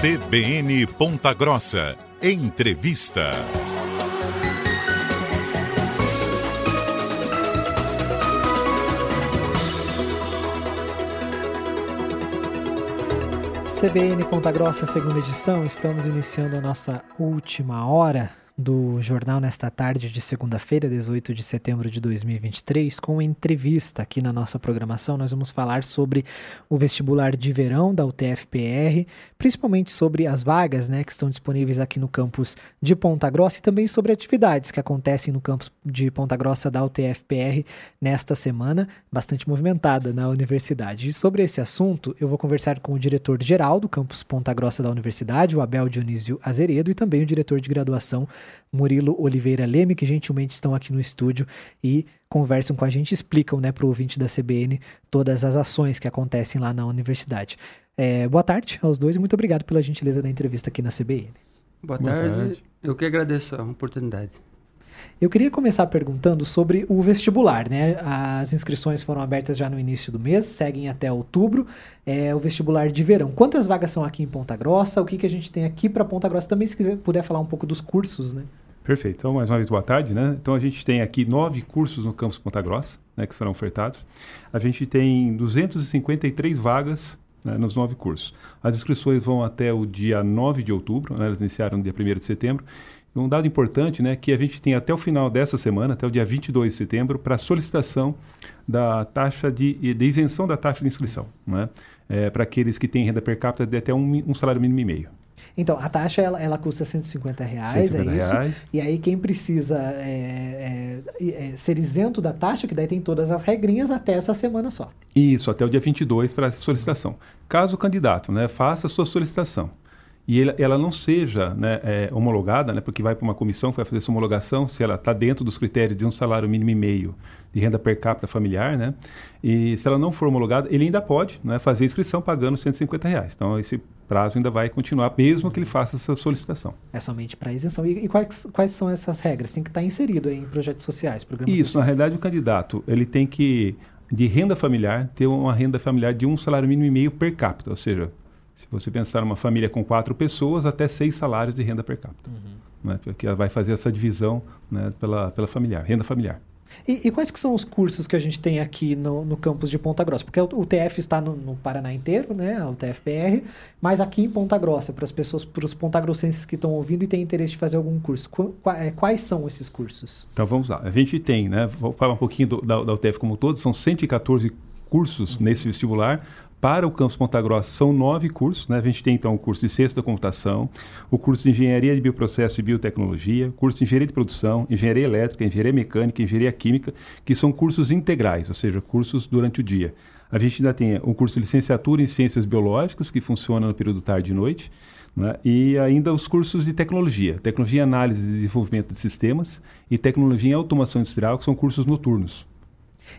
CBN Ponta Grossa. Entrevista. CBN Ponta Grossa, segunda edição. Estamos iniciando a nossa última hora do jornal nesta tarde de segunda-feira, 18 de setembro de 2023, com entrevista aqui na nossa programação. Nós vamos falar sobre o vestibular de verão da UTFPR, principalmente sobre as vagas né, que estão disponíveis aqui no campus de Ponta Grossa e também sobre atividades que acontecem no campus de Ponta Grossa da UTFPR nesta semana, bastante movimentada na universidade. E sobre esse assunto, eu vou conversar com o diretor-geral do campus Ponta Grossa da universidade, o Abel Dionísio Azeredo, e também o diretor de graduação, Murilo Oliveira Leme, que gentilmente estão aqui no estúdio e conversam com a gente, explicam né, para o ouvinte da CBN todas as ações que acontecem lá na universidade. É, boa tarde aos dois e muito obrigado pela gentileza da entrevista aqui na CBN. Boa, boa tarde. tarde. Eu que agradeço a oportunidade. Eu queria começar perguntando sobre o vestibular, né? As inscrições foram abertas já no início do mês, seguem até outubro. É o vestibular de verão. Quantas vagas são aqui em Ponta Grossa? O que, que a gente tem aqui para Ponta Grossa? Também, se quiser, puder falar um pouco dos cursos, né? Perfeito. Então, mais uma vez, boa tarde, né? Então, a gente tem aqui nove cursos no campus Ponta Grossa, né, que serão ofertados. A gente tem 253 vagas né, nos nove cursos. As inscrições vão até o dia 9 de outubro, né, elas iniciaram no dia 1 de setembro. Um dado importante, né, que a gente tem até o final dessa semana, até o dia 22 de setembro, para solicitação da taxa de, de, isenção da taxa de inscrição, né, é, para aqueles que têm renda per capita de até um, um salário mínimo e meio. Então, a taxa ela, ela custa 150 reais, 150 é isso? Reais. E aí quem precisa é, é, é, ser isento da taxa, que daí tem todas as regrinhas até essa semana só. Isso, até o dia 22 para essa solicitação. Caso o candidato né, faça a sua solicitação e ele, ela não seja né, é, homologada, né, porque vai para uma comissão que vai fazer essa homologação, se ela está dentro dos critérios de um salário mínimo e meio de renda per capita familiar, né, e se ela não for homologada, ele ainda pode né, fazer a inscrição pagando 150 reais. Então, esse prazo ainda vai continuar, mesmo que ele faça essa solicitação. É somente para isenção. E, e, quais, quais são essas regras? Tem que estar tá inserido em projetos sociais, programas Isso, sociais. na realidade, o candidato ele tem que, de renda familiar, ter uma renda familiar de um salário mínimo e meio per capita, ou seja, se você pensar numa família com quatro pessoas, até seis salários de renda per capita. Uhum. Né? Porque ela vai fazer essa divisão né, pela, pela familiar, renda familiar. E, e, quais que são os cursos que a gente tem aqui no, no campus de Ponta Grossa? Porque o, o TF está no, no, Paraná inteiro, né? O TFPR, mas aqui em Ponta Grossa, para as pessoas, para os pontagrossenses que estão ouvindo e têm interesse de fazer algum curso, qu, é, quais são esses cursos? Então vamos lá. A gente tem, né? Vou falar um pouquinho do, da, da UTF como um todo, são 114 cursos uhum. nesse vestibular. Para o campus Ponta Grossa são nove cursos, né? A gente tem então o curso de ciência da computação, o curso de engenharia de bioprocesso e biotecnologia, curso de engenharia de produção, engenharia elétrica, engenharia mecânica, engenharia química, que são cursos integrais, ou seja, cursos durante o dia. A gente ainda tem o curso de licenciatura em ciências biológicas, que funciona no período tarde e noite, né? e ainda os cursos de tecnologia, tecnologia em análise e desenvolvimento de sistemas e tecnologia em automação industrial, que são cursos noturnos.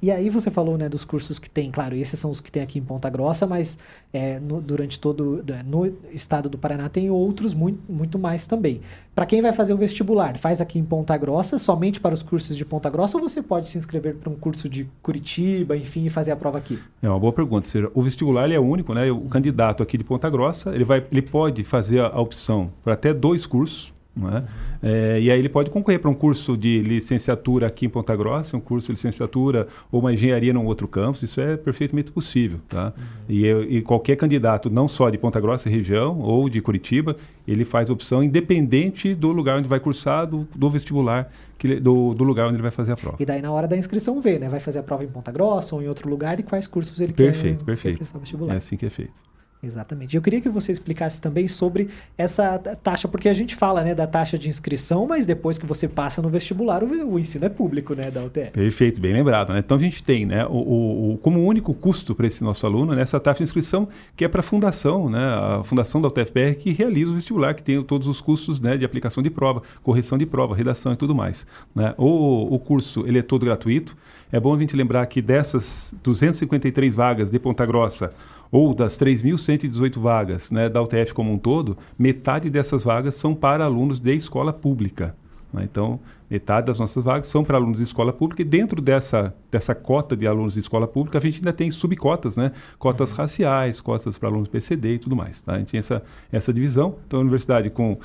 E aí você falou né, dos cursos que tem, claro, esses são os que tem aqui em Ponta Grossa, mas é, no, durante todo né, no estado do Paraná tem outros muito, muito mais também. Para quem vai fazer o vestibular, faz aqui em Ponta Grossa, somente para os cursos de Ponta Grossa, ou você pode se inscrever para um curso de Curitiba, enfim, e fazer a prova aqui? É uma boa pergunta. O vestibular é único, né? O candidato aqui de Ponta Grossa, ele, vai, ele pode fazer a opção para até dois cursos é? É, e aí ele pode concorrer para um curso de licenciatura aqui em Ponta Grossa, um curso de licenciatura ou uma engenharia num outro campus, isso é perfeitamente possível. Tá? Uhum. E, e, qualquer candidato, não só de Ponta Grossa região ou de Curitiba, ele faz opção independente do lugar onde vai cursar, do, do vestibular, que, do, do, lugar onde ele vai fazer a prova. E daí na hora da inscrição vê, né? Vai fazer a prova em Ponta Grossa ou em outro lugar e quais cursos ele perfeito, quer, perfeito. vestibular. É assim que é feito. Exatamente. Eu queria que você explicasse também sobre essa taxa, porque a gente fala né, da taxa de inscrição, mas depois que você passa no vestibular, o, ensino é público né, da UTE. Perfeito, bem lembrado. Né? Então a gente tem né, o, o como único custo para esse nosso aluno né, essa taxa de inscrição, que é para a fundação, né, a fundação da UTFPR, que realiza o vestibular, que tem todos os custos né, de aplicação de prova, correção de prova, redação e tudo mais. Né? O, o curso ele é todo gratuito. É bom a gente lembrar que dessas 253 vagas de Ponta Grossa, ou das 3.118 vagas né, da UTF como um todo, metade dessas vagas são para alunos de escola pública. Né? Então, Metade das nossas vagas são para alunos de escola pública e dentro dessa, dessa cota de alunos de escola pública, a gente ainda tem subcotas, né? Cotas uhum. raciais, cotas para alunos PCD e tudo mais. Tá? A gente tem essa, essa divisão. Então, a universidade com...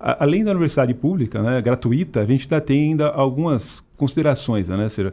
A, além da universidade pública, né, gratuita, a gente ainda tem ainda algumas considerações, né? Ou seja,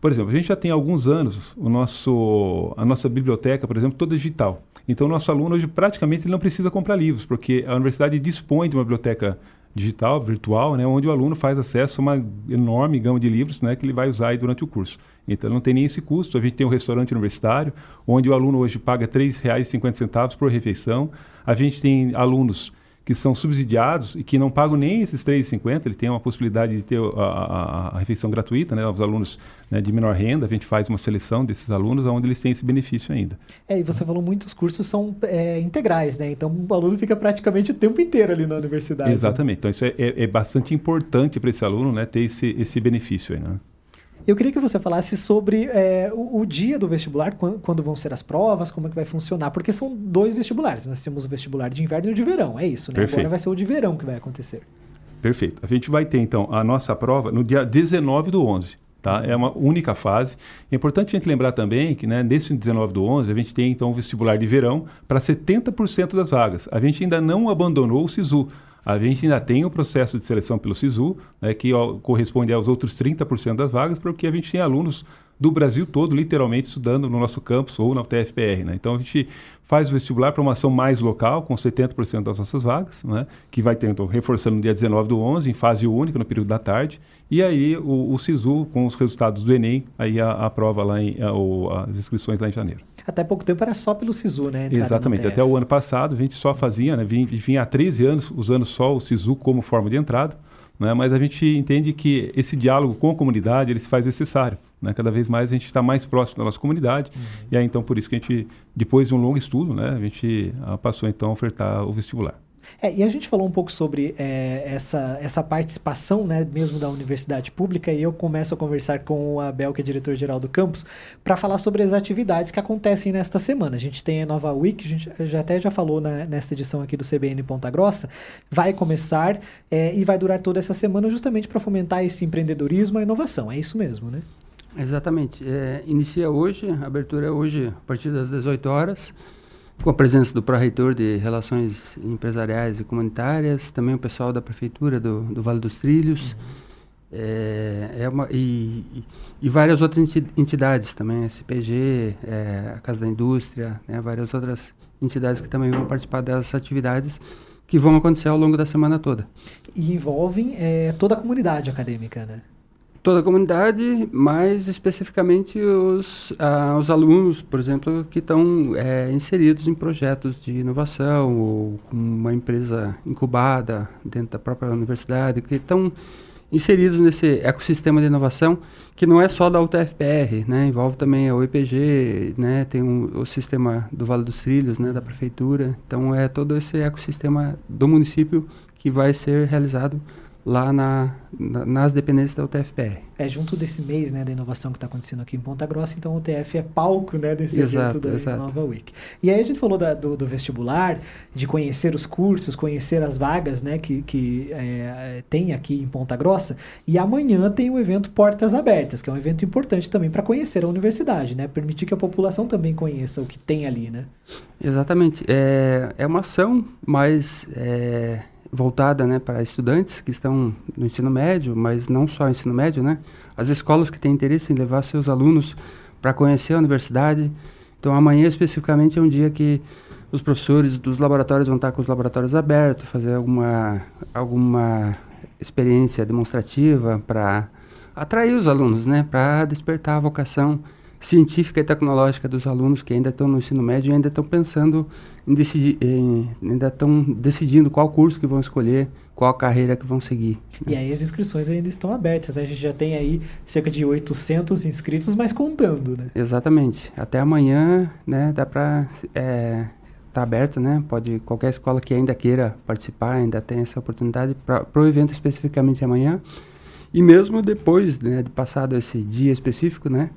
por exemplo, a gente já tem alguns anos o nosso, a nossa biblioteca, por exemplo, toda digital. Então, o nosso aluno hoje praticamente não precisa comprar livros, porque a universidade dispõe de uma biblioteca digital, virtual, né, onde o aluno faz acesso a uma enorme gama de livros né, que ele vai usar durante o curso. Então não tem nem esse custo. A gente tem um restaurante universitário, onde o aluno hoje paga R$ 3,50 por refeição. A gente tem alunos que são subsidiados e que não pagam nem esses 3,50, ele tem uma possibilidade de ter a, a, a refeição gratuita, né, aos alunos né, de menor renda, a gente faz uma seleção desses alunos onde eles têm esse benefício ainda. É, e você falou muitos cursos são é, integrais, né, então o aluno fica praticamente o tempo inteiro ali na universidade. Exatamente, então isso é, é, é bastante importante para esse aluno, né, ter esse, esse benefício aí, né. Eu queria que você falasse sobre é, o, o, dia do vestibular, quando, quando, vão ser as provas, como é que vai funcionar, porque são dois vestibulares. Nós temos o vestibular de inverno e o de verão, é isso, né? Perfeito. Agora vai ser o de verão que vai acontecer. Perfeito. A gente vai ter, então, a nossa prova no dia 19 do 11. Tá? É uma única fase. É importante a gente lembrar também que né, nesse 19 do 11 a gente tem então o vestibular de verão para 70% das vagas. A gente ainda não abandonou o SISU. A gente ainda tem o processo de seleção pelo SISU, né, que ó, corresponde aos outros 30% das vagas, porque a gente tem alunos do Brasil todo, literalmente, estudando no nosso campus ou na UTFPR. Né? Então, a gente faz o vestibular para uma ação mais local, com 70% das nossas vagas, né? que vai então, reforçando no dia 19 do 11, em fase única, no período da tarde, e aí o, o SISU, com os resultados do Enem, aí a, a prova lá, em, a, as inscrições lá em janeiro. Até pouco tempo era só pelo SISU, né? Exatamente. Até o ano passado a gente só fazia, né? Vinha, vinha há 13 anos usando só o SISU como forma de entrada, né? mas a gente entende que esse diálogo com a comunidade ele se faz necessário. Né? Cada vez mais a gente está mais próximo da nossa comunidade. Uhum. E aí, então, por isso que a gente, depois de um longo estudo, né, a gente ah, passou então a ofertar o vestibular. É, e a gente falou um pouco sobre é, essa, essa participação, né, mesmo da universidade pública, e eu começo a conversar com o Abel, que é diretor-geral do campus, para falar sobre as atividades que acontecem nesta semana. A gente tem a nova Week, a gente já, até já falou na, nesta edição aqui do CBN Ponta Grossa, vai começar é, e vai durar toda essa semana justamente para fomentar esse empreendedorismo e a inovação. É isso mesmo, né? Exatamente. É, inicia hoje, a abertura é hoje a partir das 18 horas, com a presença do pró-reitor de Relações Empresariais e Comunitárias, também o pessoal da Prefeitura do, do Vale dos Trilhos, uhum. é, é uma, e, e, várias outras entidades também, SPG, é, a Casa da Indústria, né, várias outras entidades que também vão participar dessas atividades que vão acontecer ao longo da semana toda. E envolvem é, toda a comunidade acadêmica, né? Toda a comunidade, mais especificamente os, ah, os alunos, por exemplo, que estão é, inseridos em projetos de inovação ou uma empresa incubada dentro da própria universidade, que estão inseridos nesse ecossistema de inovação que não é só da UTFPR, né? envolve também a UEPG, né? tem um, o sistema do Vale dos Trilhos, né? da prefeitura, então é todo esse ecossistema do município que vai ser realizado lá na, na, nas dependências da UTFPR. É junto desse mês né, da inovação que está acontecendo aqui em Ponta Grossa, então o UTF é palco né, desse exato, evento da exato. Nova Week. E aí a gente falou da, do, do, vestibular, de conhecer os cursos, conhecer as vagas né, que, que é, tem aqui em Ponta Grossa, e amanhã tem o evento Portas Abertas, que é um evento importante também para conhecer a universidade, né, permitir que a população também conheça o que tem ali. Né? Exatamente. É, é uma ação, mas... É voltada né, para estudantes que estão no ensino médio, mas não só ensino médio, né? As escolas que têm interesse em levar seus alunos para conhecer a universidade. Então, amanhã especificamente é um dia que os professores dos laboratórios vão estar com os laboratórios abertos, fazer alguma, alguma experiência demonstrativa para atrair os alunos, né? Para despertar a vocação científica e tecnológica dos alunos que ainda estão no ensino médio e ainda estão pensando em decidir, em, ainda estão decidindo qual curso que vão escolher, qual carreira que vão seguir. Né? E aí as inscrições ainda estão abertas, né? A gente já tem aí cerca de 800 inscritos, mas contando, né? Exatamente. Até amanhã, né, dá para é, tá aberto, né? Pode qualquer escola que ainda queira participar, ainda tem essa oportunidade para o evento especificamente amanhã. E mesmo depois, né, de passado esse dia específico, né,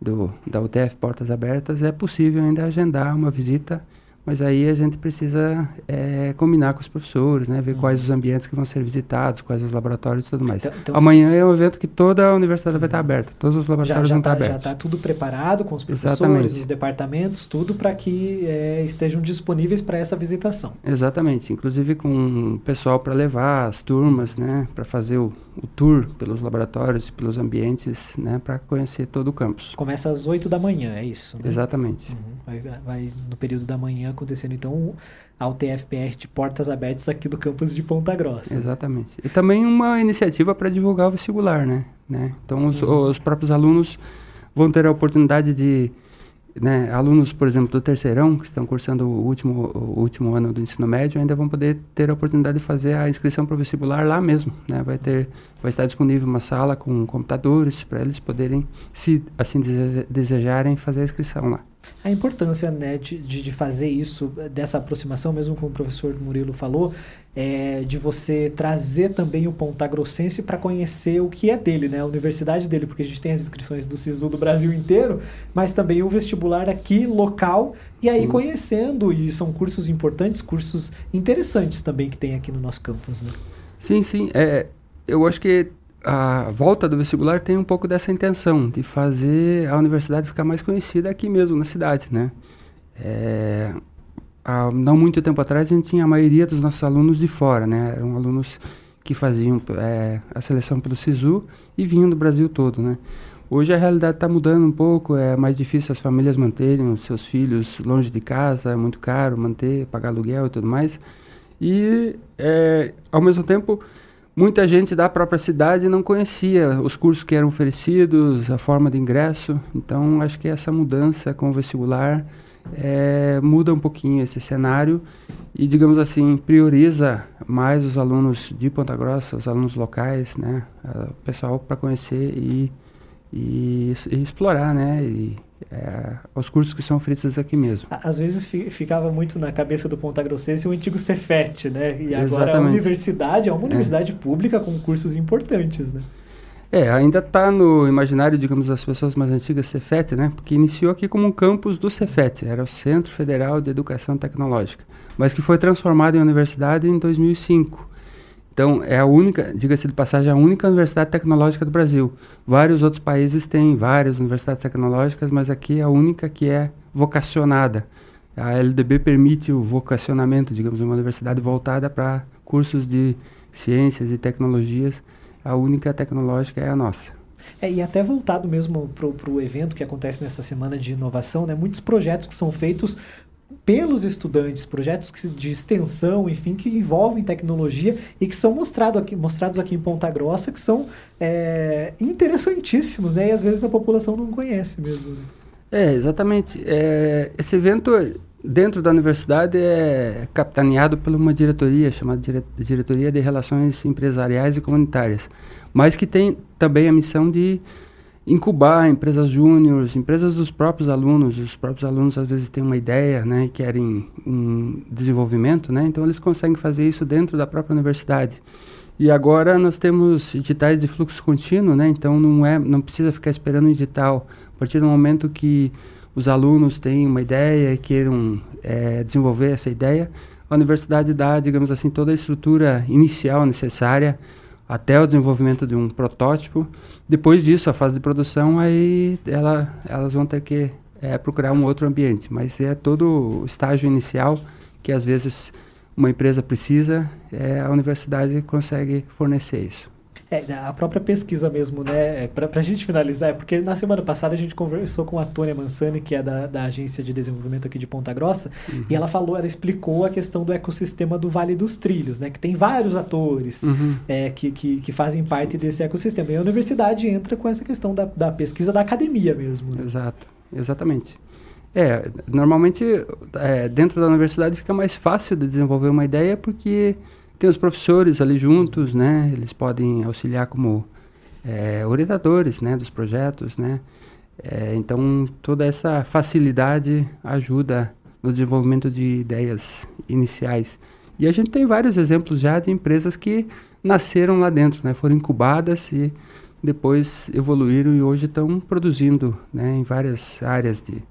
do, da UTF Portas Abertas, é possível ainda agendar uma visita mas aí a gente precisa é, combinar com os professores, né? Ver uhum. quais os ambientes que vão ser visitados, quais os laboratórios e tudo mais. Então, então Amanhã é um evento que toda a universidade vai estar aberta, todos os laboratórios já, já vão tá, estar abertos. Já está tudo preparado com os professores, Exatamente. os departamentos, tudo para que é, estejam disponíveis para essa visitação. Exatamente, inclusive com pessoal para levar as turmas, né? Para fazer o, o tour pelos laboratórios, pelos ambientes, né? Para conhecer todo o campus. Começa às 8 da manhã, é isso? Né? Exatamente. Uhum. Vai, vai no período da manhã acontecendo então ao TFPR de portas abertas aqui do campus de Ponta Grossa. Exatamente. E também uma iniciativa para divulgar o vestibular, né? né? Então os, uhum. os, próprios alunos vão ter a oportunidade de, né, alunos, por exemplo, do terceirão, que estão cursando o último, o último ano do ensino médio, ainda vão poder ter a oportunidade de fazer a inscrição para o vestibular lá mesmo, né? Vai ter, vai estar disponível uma sala com computadores para eles poderem, se assim desejarem, fazer a inscrição lá a importância né, de, de fazer isso, dessa aproximação, mesmo como o professor Murilo falou, é, de você trazer também o Pontagrossense para conhecer o que é dele, né, a universidade dele, porque a gente tem as inscrições do SISU do Brasil inteiro, mas também o vestibular aqui, local, e aí Sim. conhecendo, e são cursos importantes, cursos interessantes também que tem aqui no nosso campus. Né? Sim, sim. É, eu acho que a volta do vestibular tem um pouco dessa intenção de fazer a universidade ficar mais conhecida aqui mesmo na cidade, né? É, há não muito tempo atrás a gente tinha a maioria dos nossos alunos de fora, né? Eram alunos que faziam é, a seleção pelo SISU e vinham do Brasil todo, né? Hoje a realidade está mudando um pouco, é mais difícil as famílias manterem os seus filhos longe de casa, é muito caro manter, pagar aluguel e tudo mais. E, é, ao mesmo tempo, Muita gente da própria cidade não conhecia os cursos que eram oferecidos, a forma de ingresso. Então, acho que essa mudança com o vestibular é, muda um pouquinho esse cenário e, digamos assim, prioriza mais os alunos de Ponta Grossa, os alunos locais, né, o pessoal para conhecer e, e, e, explorar, né, e é, os cursos que são oferecidos aqui mesmo. Às vezes ficava muito na cabeça do Ponta Grossense o antigo Cefet, né? E agora Exatamente. a universidade é uma universidade é. pública com cursos importantes, né? É, ainda está no imaginário, digamos, das pessoas mais antigas, Cefet, né? Porque iniciou aqui como um campus do Cefet, era o Centro Federal de Educação Tecnológica, mas que foi transformado em universidade em 2005. Então, é a única, diga-se de passagem, a única universidade tecnológica do Brasil. Vários outros países têm várias universidades tecnológicas, mas aqui é a única que é vocacionada. A LDB permite o vocacionamento, digamos, uma universidade voltada para cursos de ciências e tecnologias. A única tecnológica é a nossa. É, e até voltado mesmo para o evento que acontece nessa semana de inovação, né? muitos projetos que são feitos pelos estudantes, projetos de extensão, enfim, que envolvem tecnologia e que são mostrado aqui, mostrados aqui em Ponta Grossa, que são é, interessantíssimos, né? E às vezes a população não conhece mesmo. Né? É, exatamente. É, esse evento dentro da universidade é capitaneado por uma diretoria chamada Diretoria de Relações Empresariais e Comunitárias, mas que tem também a missão de incubar empresas júniores, empresas dos próprios alunos. Os próprios alunos às vezes têm uma ideia, né, e querem um desenvolvimento, né? Então eles conseguem fazer isso dentro da própria universidade. E agora nós temos editais de fluxo contínuo, né? Então não é, não precisa ficar esperando um edital. A partir do momento que os alunos têm uma ideia e queiram é, desenvolver essa ideia, a universidade dá, digamos assim, toda a estrutura inicial necessária até o desenvolvimento de um protótipo. Depois disso, a fase de produção, aí ela, elas vão ter que é, procurar um outro ambiente. Mas é todo o estágio inicial que às vezes uma empresa precisa, é, a universidade consegue fornecer isso. É, a própria pesquisa mesmo, né? É, Para a gente finalizar, é porque na semana passada a gente conversou com a Tônia Mansani, que é da, da Agência de Desenvolvimento aqui de Ponta Grossa, uhum. e ela falou, ela explicou a questão do ecossistema do Vale dos Trilhos, né? Que tem vários atores uhum. é, que, que, que, fazem parte desse ecossistema. E a universidade entra com essa questão da, da pesquisa da academia mesmo. Né? Exato, exatamente. É, normalmente é, dentro da universidade fica mais fácil de desenvolver uma ideia porque tem os professores ali juntos, né? Eles podem auxiliar como é, orientadores, né? Dos projetos, né? É, então, toda essa facilidade ajuda no desenvolvimento de ideias iniciais. E a gente tem vários exemplos já de empresas que nasceram lá dentro, né? Foram incubadas e depois evoluíram e hoje estão produzindo, né? Em várias áreas de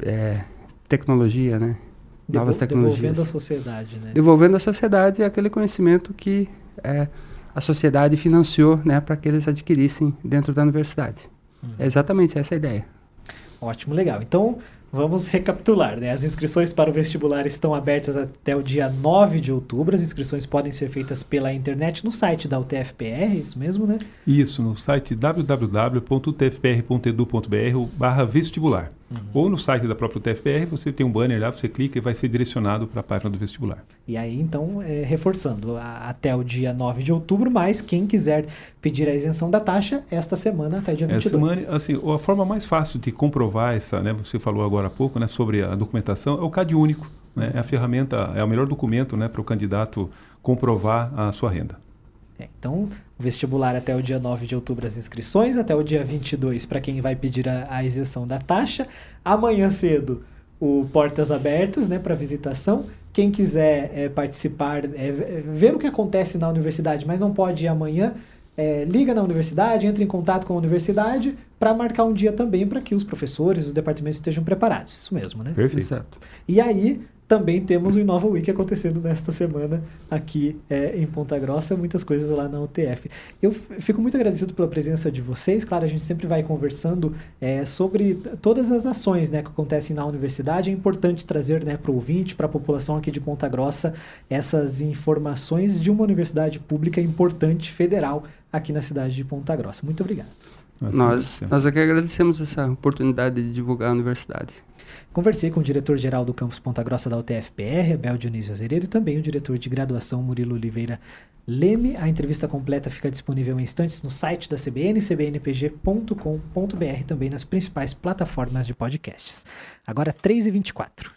é, tecnologia, né? Novas tecnologias. Devolvendo à sociedade, né? Devolvendo à sociedade aquele conhecimento que é, a sociedade financiou né, para que eles adquirissem dentro da universidade. Uhum. É exatamente essa a ideia. Ótimo, legal. Então, Vamos recapitular, né? As inscrições para o vestibular estão abertas até o dia 9 de outubro. As inscrições podem ser feitas pela internet no site da UTFPR, isso mesmo, né? Isso, no site www.utfpr.edu.br barra vestibular. Uhum. Ou no site da própria UTFPR, você tem um banner lá, você clica e vai ser direcionado para a página do vestibular. E aí, então, é, reforçando, a, até o dia 9 de outubro, mas quem quiser pedir a isenção da taxa, esta semana até dia 22. Essa semana, assim, a forma mais fácil de comprovar essa, né, você falou agora há pouco, né, sobre a documentação, é o CAD único. Né, é a ferramenta, é o melhor documento né, para o candidato comprovar a sua renda. É, então, vestibular até o dia 9 de outubro as inscrições, até o dia 22 para quem vai pedir a, a, isenção da taxa. Amanhã cedo, o Portas Abertas né, para visitação. Quem quiser é, participar, é, ver o que acontece na universidade, mas não pode ir amanhã, é, liga na universidade, entra em contato com a universidade para marcar um dia também para que os professores, os departamentos estejam preparados. Isso mesmo, né? Perfeito. Exato. E aí, também temos o Inova Week acontecendo nesta semana aqui é, em Ponta Grossa, muitas coisas lá na UTF. Eu fico muito agradecido pela presença de vocês. Claro, a gente sempre vai conversando é, sobre todas as ações né, que acontecem na universidade. É importante trazer né, para o ouvinte, para a população aqui de Ponta Grossa, essas informações de uma universidade pública importante, federal, aqui na cidade de Ponta Grossa. Muito obrigado. Nós, nós aqui agradecemos essa oportunidade de divulgar a universidade. Conversei com o diretor-geral do campus Ponta Grossa da UTFPR, Abel Dionísio Azeredo, e também o diretor de graduação, Murilo Oliveira Leme. A entrevista completa fica disponível em instantes no site da CBN, cbnpg.com.br, também nas principais plataformas de podcasts. Agora, 3h24.